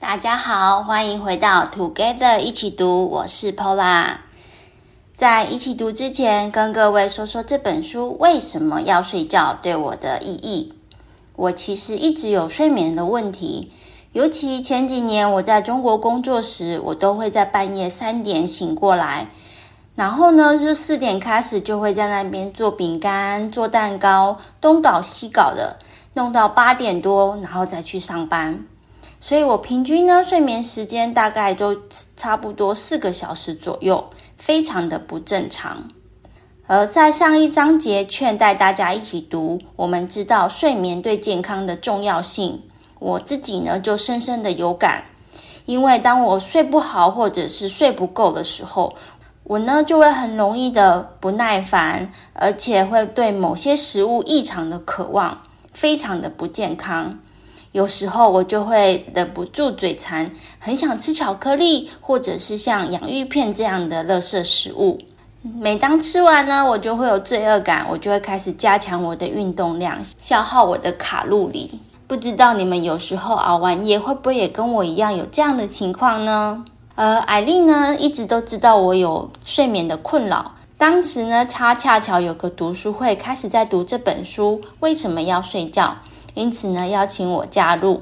大家好，欢迎回到 Together 一起读，我是 Paula。在一起读之前，跟各位说说这本书为什么要睡觉对我的意义。我其实一直有睡眠的问题，尤其前几年我在中国工作时，我都会在半夜三点醒过来，然后呢，是四点开始就会在那边做饼干、做蛋糕，东搞西搞的，弄到八点多，然后再去上班。所以我平均呢，睡眠时间大概都差不多四个小时左右，非常的不正常。而在上一章节劝带大家一起读，我们知道睡眠对健康的重要性，我自己呢就深深的有感。因为当我睡不好或者是睡不够的时候，我呢就会很容易的不耐烦，而且会对某些食物异常的渴望，非常的不健康。有时候我就会忍不住嘴馋，很想吃巧克力，或者是像洋芋片这样的垃圾食物。每当吃完呢，我就会有罪恶感，我就会开始加强我的运动量，消耗我的卡路里。不知道你们有时候熬完夜会不会也跟我一样有这样的情况呢？呃，艾丽呢一直都知道我有睡眠的困扰。当时呢，她恰巧有个读书会，开始在读这本书，为什么要睡觉？因此呢，邀请我加入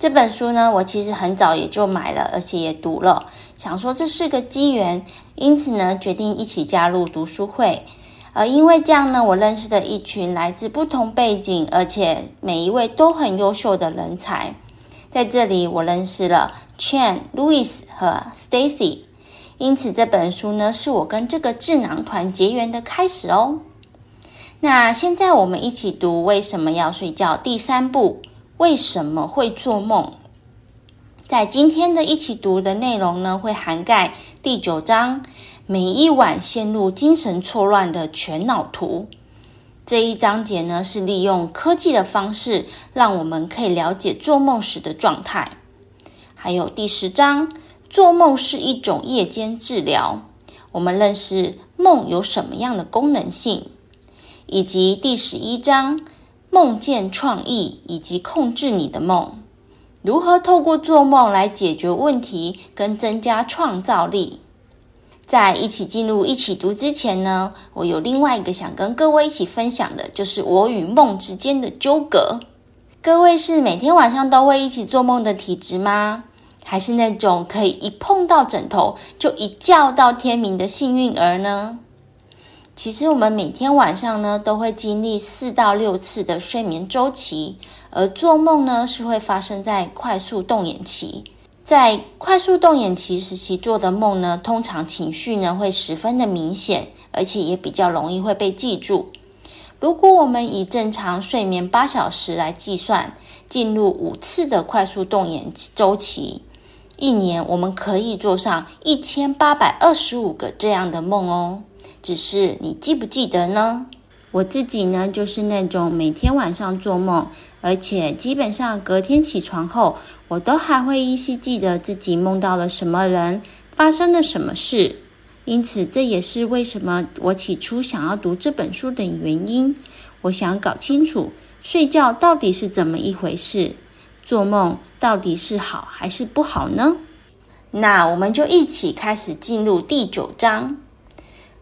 这本书呢，我其实很早也就买了，而且也读了，想说这是个机缘，因此呢，决定一起加入读书会。而因为这样呢，我认识了一群来自不同背景，而且每一位都很优秀的人才。在这里，我认识了 Chan、Louis 和 Stacy，因此这本书呢，是我跟这个智囊团结缘的开始哦。那现在我们一起读为什么要睡觉第三部，为什么会做梦？在今天的一起读的内容呢，会涵盖第九章，每一晚陷入精神错乱的全脑图。这一章节呢，是利用科技的方式，让我们可以了解做梦时的状态。还有第十章，做梦是一种夜间治疗。我们认识梦有什么样的功能性？以及第十一章，梦见创意以及控制你的梦，如何透过做梦来解决问题跟增加创造力。在一起进入一起读之前呢，我有另外一个想跟各位一起分享的，就是我与梦之间的纠葛。各位是每天晚上都会一起做梦的体质吗？还是那种可以一碰到枕头就一觉到天明的幸运儿呢？其实我们每天晚上呢，都会经历四到六次的睡眠周期，而做梦呢是会发生在快速动眼期。在快速动眼期时期做的梦呢，通常情绪呢会十分的明显，而且也比较容易会被记住。如果我们以正常睡眠八小时来计算，进入五次的快速动眼周期，一年我们可以做上一千八百二十五个这样的梦哦。只是你记不记得呢？我自己呢，就是那种每天晚上做梦，而且基本上隔天起床后，我都还会依稀记得自己梦到了什么人，发生了什么事。因此，这也是为什么我起初想要读这本书的原因。我想搞清楚睡觉到底是怎么一回事，做梦到底是好还是不好呢？那我们就一起开始进入第九章。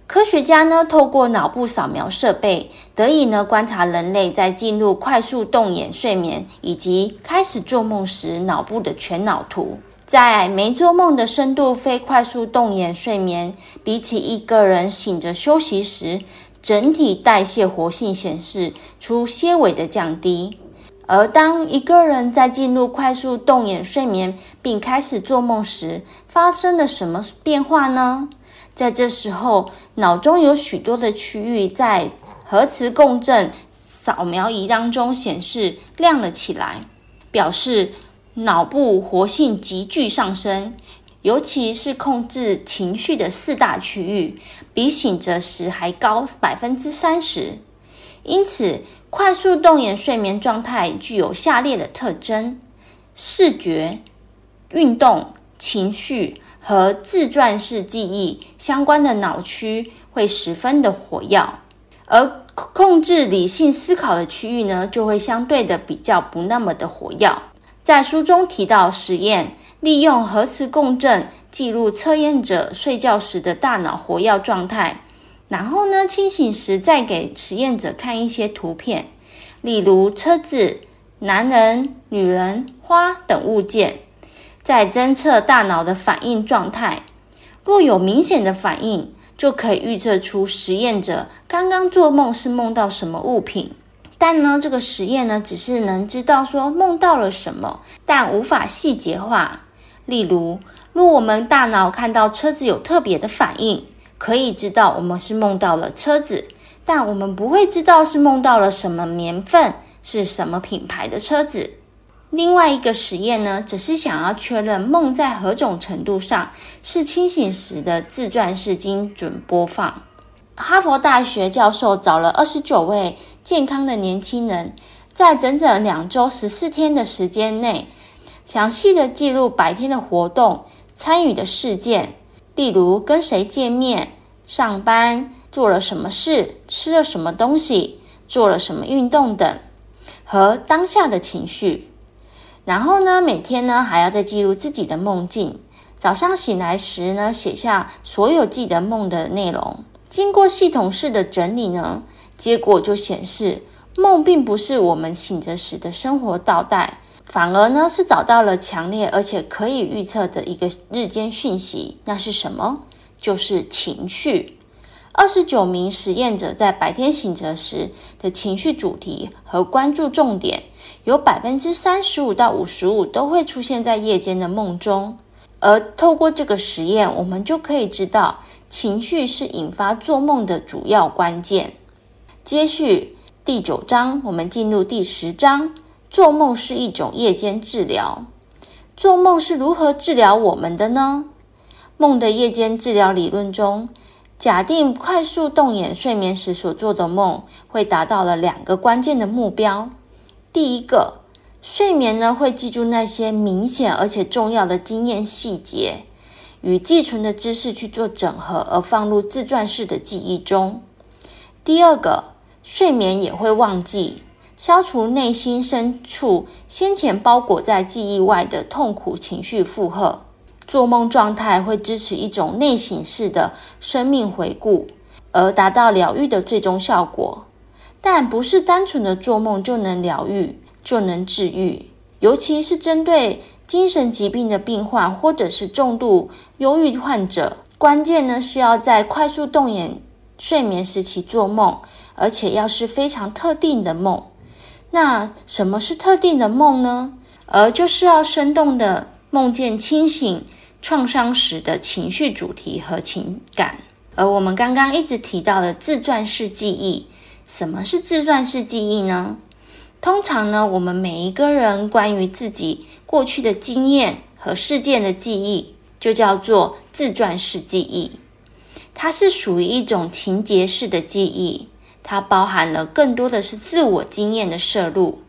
科学家呢，透过脑部扫描设备，得以呢观察人类在进入快速动眼睡眠以及开始做梦时脑部的全脑图。在没做梦的深度非快速动眼睡眠，比起一个人醒着休息时，整体代谢活性显示出些微的降低。而当一个人在进入快速动眼睡眠并开始做梦时，发生了什么变化呢？在这时候，脑中有许多的区域在核磁共振扫描仪当中显示亮了起来，表示脑部活性急剧上升。尤其是控制情绪的四大区域，比醒着时还高百分之三十。因此，快速动眼睡眠状态具有下列的特征：视觉、运动、情绪。和自传式记忆相关的脑区会十分的活跃，而控制理性思考的区域呢，就会相对的比较不那么的活跃。在书中提到实验，利用核磁共振记录测验者睡觉时的大脑活跃状态，然后呢，清醒时再给实验者看一些图片，例如车子、男人、女人、花等物件，再侦测大脑的反应状态。若有明显的反应，就可以预测出实验者刚刚做梦是梦到什么物品。但呢，这个实验呢，只是能知道说梦到了什么，但无法细节化。例如，若我们大脑看到车子有特别的反应，可以知道我们是梦到了车子，但我们不会知道是梦到了什么年份、是什么品牌的车子。另外一个实验呢，只是想要确认梦在何种程度上是清醒时的自传式精准播放。哈佛大学教授找了二十九位健康的年轻人，在整整两周十四天的时间内，详细的记录白天的活动、参与的事件，例如跟谁见面、上班、做了什么事、吃了什么东西、做了什么运动等，和当下的情绪。然后呢，每天呢还要再记录自己的梦境。早上醒来时呢，写下所有记得梦的内容。经过系统式的整理呢，结果就显示，梦并不是我们醒着时的生活倒带，反而呢是找到了强烈而且可以预测的一个日间讯息。那是什么？就是情绪。二十九名实验者在白天醒着时的情绪主题和关注重点，有百分之三十五到五十五都会出现在夜间的梦中。而透过这个实验，我们就可以知道。情绪是引发做梦的主要关键。接续第九章，我们进入第十章。做梦是一种夜间治疗。做梦是如何治疗我们的呢？梦的夜间治疗理论中，假定快速动眼睡眠时所做的梦会达到了两个关键的目标。第一个，睡眠呢会记住那些明显而且重要的经验细节。与寄存的知识去做整合，而放入自传式的记忆中。第二个，睡眠也会忘记，消除内心深处先前包裹在记忆外的痛苦情绪负荷。做梦状态会支持一种内省式的生命回顾，而达到疗愈的最终效果。但不是单纯的做梦就能疗愈，就能治愈，尤其是针对。精神疾病的病患，或者是重度忧郁患者，关键呢是要在快速动眼睡眠时期做梦，而且要是非常特定的梦。那什么是特定的梦呢？而就是要生动的梦见清醒创伤时的情绪主题和情感。而我们刚刚一直提到的自传式记忆，什么是自传式记忆呢？通常呢，我们每一个人关于自己过去的经验和事件的记忆，就叫做自传式记忆。它是属于一种情节式的记忆，它包含了更多的是自我经验的摄入。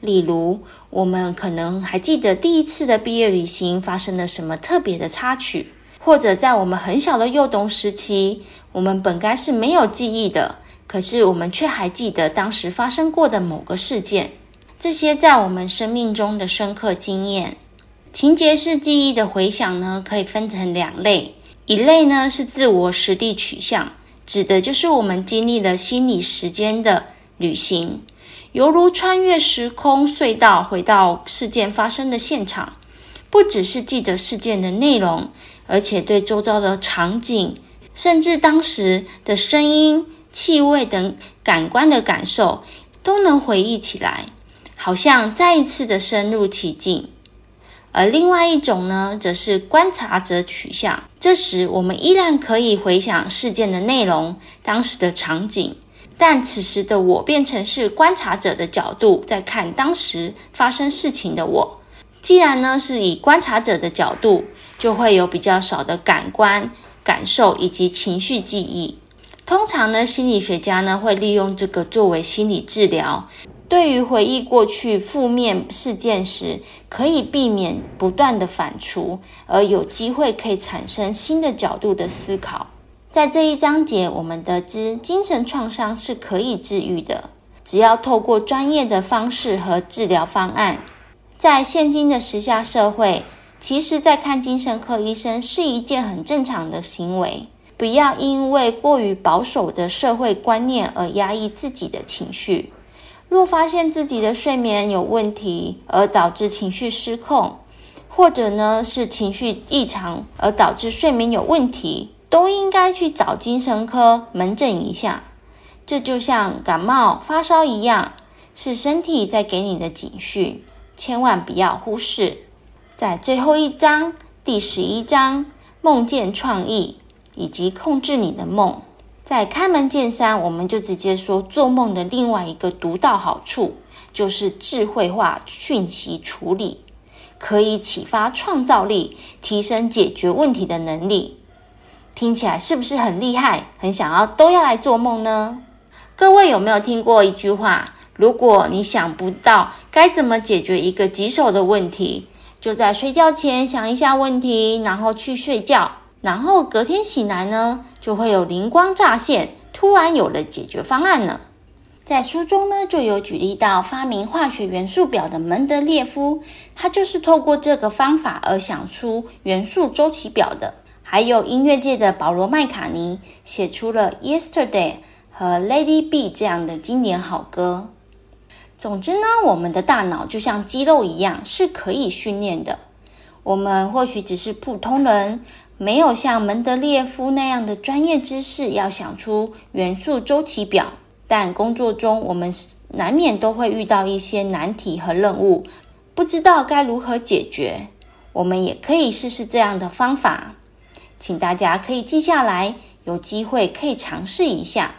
例如，我们可能还记得第一次的毕业旅行发生了什么特别的插曲，或者在我们很小的幼童时期，我们本该是没有记忆的。可是我们却还记得当时发生过的某个事件，这些在我们生命中的深刻经验。情节式记忆的回想呢，可以分成两类，一类呢是自我实地取向，指的就是我们经历了心理时间的旅行，犹如穿越时空隧道回到事件发生的现场，不只是记得事件的内容，而且对周遭的场景，甚至当时的声音。气味等感官的感受都能回忆起来，好像再一次的深入其境。而另外一种呢，则是观察者取向。这时，我们依然可以回想事件的内容、当时的场景，但此时的我变成是观察者的角度，在看当时发生事情的我。既然呢是以观察者的角度，就会有比较少的感官感受以及情绪记忆。通常呢，心理学家呢会利用这个作为心理治疗。对于回忆过去负面事件时，可以避免不断的反刍，而有机会可以产生新的角度的思考。在这一章节，我们得知精神创伤是可以治愈的，只要透过专业的方式和治疗方案。在现今的时下社会，其实，在看精神科医生是一件很正常的行为。不要因为过于保守的社会观念而压抑自己的情绪。若发现自己的睡眠有问题，而导致情绪失控，或者呢是情绪异常而导致睡眠有问题，都应该去找精神科门诊一下。这就像感冒发烧一样，是身体在给你的警讯，千万不要忽视。在最后一章，第十一章，梦见创意以及控制你的梦。在开门见山，我们就直接说，做梦的另外一个独到好处，就是智慧化讯息处理，可以启发创造力，提升解决问题的能力。听起来是不是很厉害？很想要都要来做梦呢？各位有没有听过一句话？如果你想不到该怎么解决一个棘手的问题，就在睡觉前想一下问题，然后去睡觉，然后隔天醒来呢，就会有灵光乍现，突然有了解决方案呢。在书中呢，就有举例到发明化学元素表的门德列夫，他就是透过这个方法而想出元素周期表的。还有音乐界的保罗麦卡尼，写出了《Yesterday》和《Lady B》这样的经典好歌。总之呢，我们的大脑就像肌肉一样，是可以训练的。我们或许只是普通人，没有像门德列夫那样的专业知识，要想出元素周期表。但工作中，我们难免都会遇到一些难题和任务，不知道该如何解决。我们也可以试试这样的方法，请大家可以记下来，有机会可以尝试一下。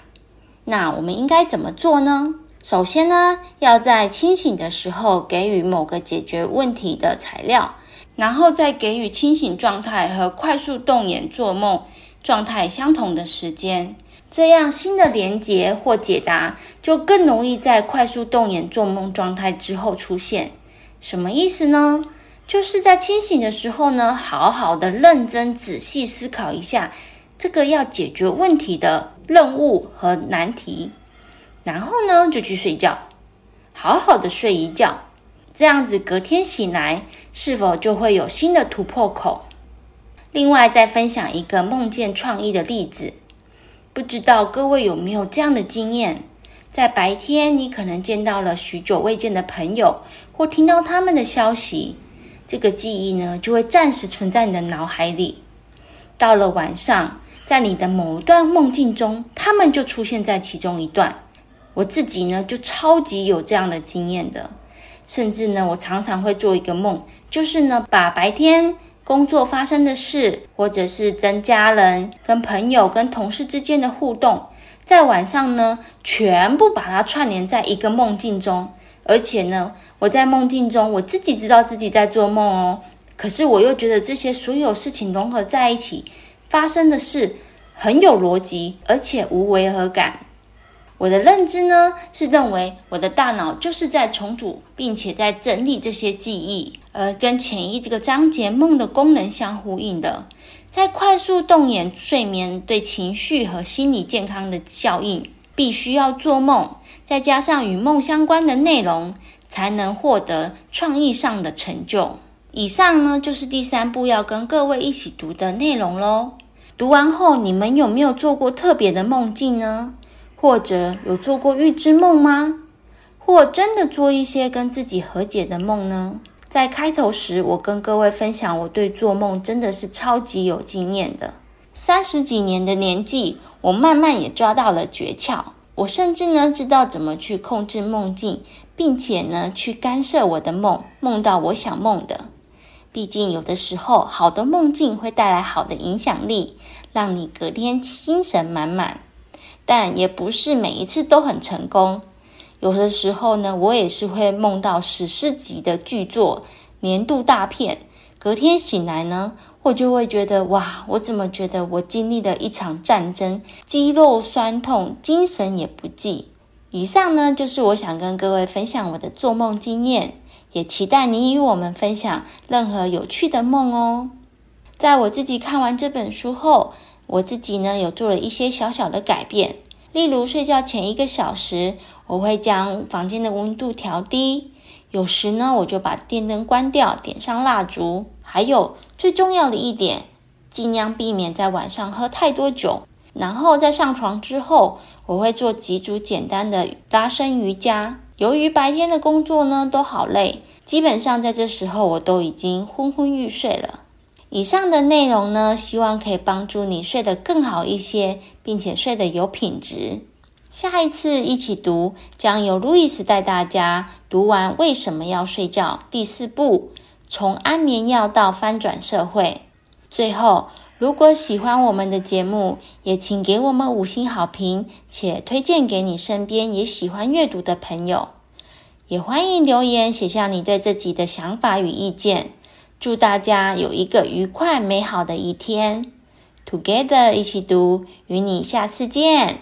那我们应该怎么做呢？首先呢，要在清醒的时候给予某个解决问题的材料，然后再给予清醒状态和快速动眼做梦状态相同的时间，这样新的连结或解答就更容易在快速动眼做梦状态之后出现。什么意思呢？就是在清醒的时候呢，好好的认真仔细思考一下这个要解决问题的任务和难题。然后呢，就去睡觉，好好的睡一觉，这样子隔天醒来，是否就会有新的突破口？另外，再分享一个梦见创意的例子，不知道各位有没有这样的经验？在白天，你可能见到了许久未见的朋友，或听到他们的消息，这个记忆呢，就会暂时存在你的脑海里。到了晚上，在你的某一段梦境中，他们就出现在其中一段。我自己呢，就超级有这样的经验的，甚至呢，我常常会做一个梦，就是呢，把白天工作发生的事，或者是跟家人、跟朋友、跟同事之间的互动，在晚上呢，全部把它串联在一个梦境中，而且呢，我在梦境中，我自己知道自己在做梦哦，可是我又觉得这些所有事情融合在一起发生的事很有逻辑，而且无违和感。我的认知呢，是认为我的大脑就是在重组，并且在整理这些记忆，呃，跟潜意这个章节梦的功能相呼应的。在快速动眼睡眠对情绪和心理健康的效应，必须要做梦，再加上与梦相关的内容，才能获得创意上的成就。以上呢，就是第三步要跟各位一起读的内容喽。读完后，你们有没有做过特别的梦境呢？或者有做过预知梦吗？或真的做一些跟自己和解的梦呢？在开头时，我跟各位分享，我对做梦真的是超级有经验的。三十几年的年纪，我慢慢也抓到了诀窍。我甚至呢，知道怎么去控制梦境，并且呢，去干涉我的梦，梦到我想梦的。毕竟有的时候，好的梦境会带来好的影响力，让你隔天精神满满。但也不是每一次都很成功，有的时候呢，我也是会梦到史诗级的巨作、年度大片，隔天醒来呢，我就会觉得哇，我怎么觉得我经历了一场战争，肌肉酸痛，精神也不济。以上呢，就是我想跟各位分享我的做梦经验，也期待你与我们分享任何有趣的梦哦。在我自己看完这本书后，我自己呢，有做了一些小小的改变，例如睡觉前一个小时，我会将房间的温度调低，有时呢，我就把电灯关掉，点上蜡烛。还有最重要的一点，尽量避免在晚上喝太多酒。然后在上床之后，我会做几组简单的拉伸瑜伽。由于白天的工作呢都好累，基本上在这时候我都已经昏昏欲睡了。以上的内容呢，希望可以帮助你睡得更好一些，并且睡得有品质。下一次一起读，将由路易斯带大家读完《为什么要睡觉》第四部，从安眠药到翻转社会。最后，如果喜欢我们的节目，也请给我们五星好评，且推荐给你身边也喜欢阅读的朋友。也欢迎留言写下你对这集的想法与意见。祝大家有一个愉快美好的一天！Together 一起读，与你下次见。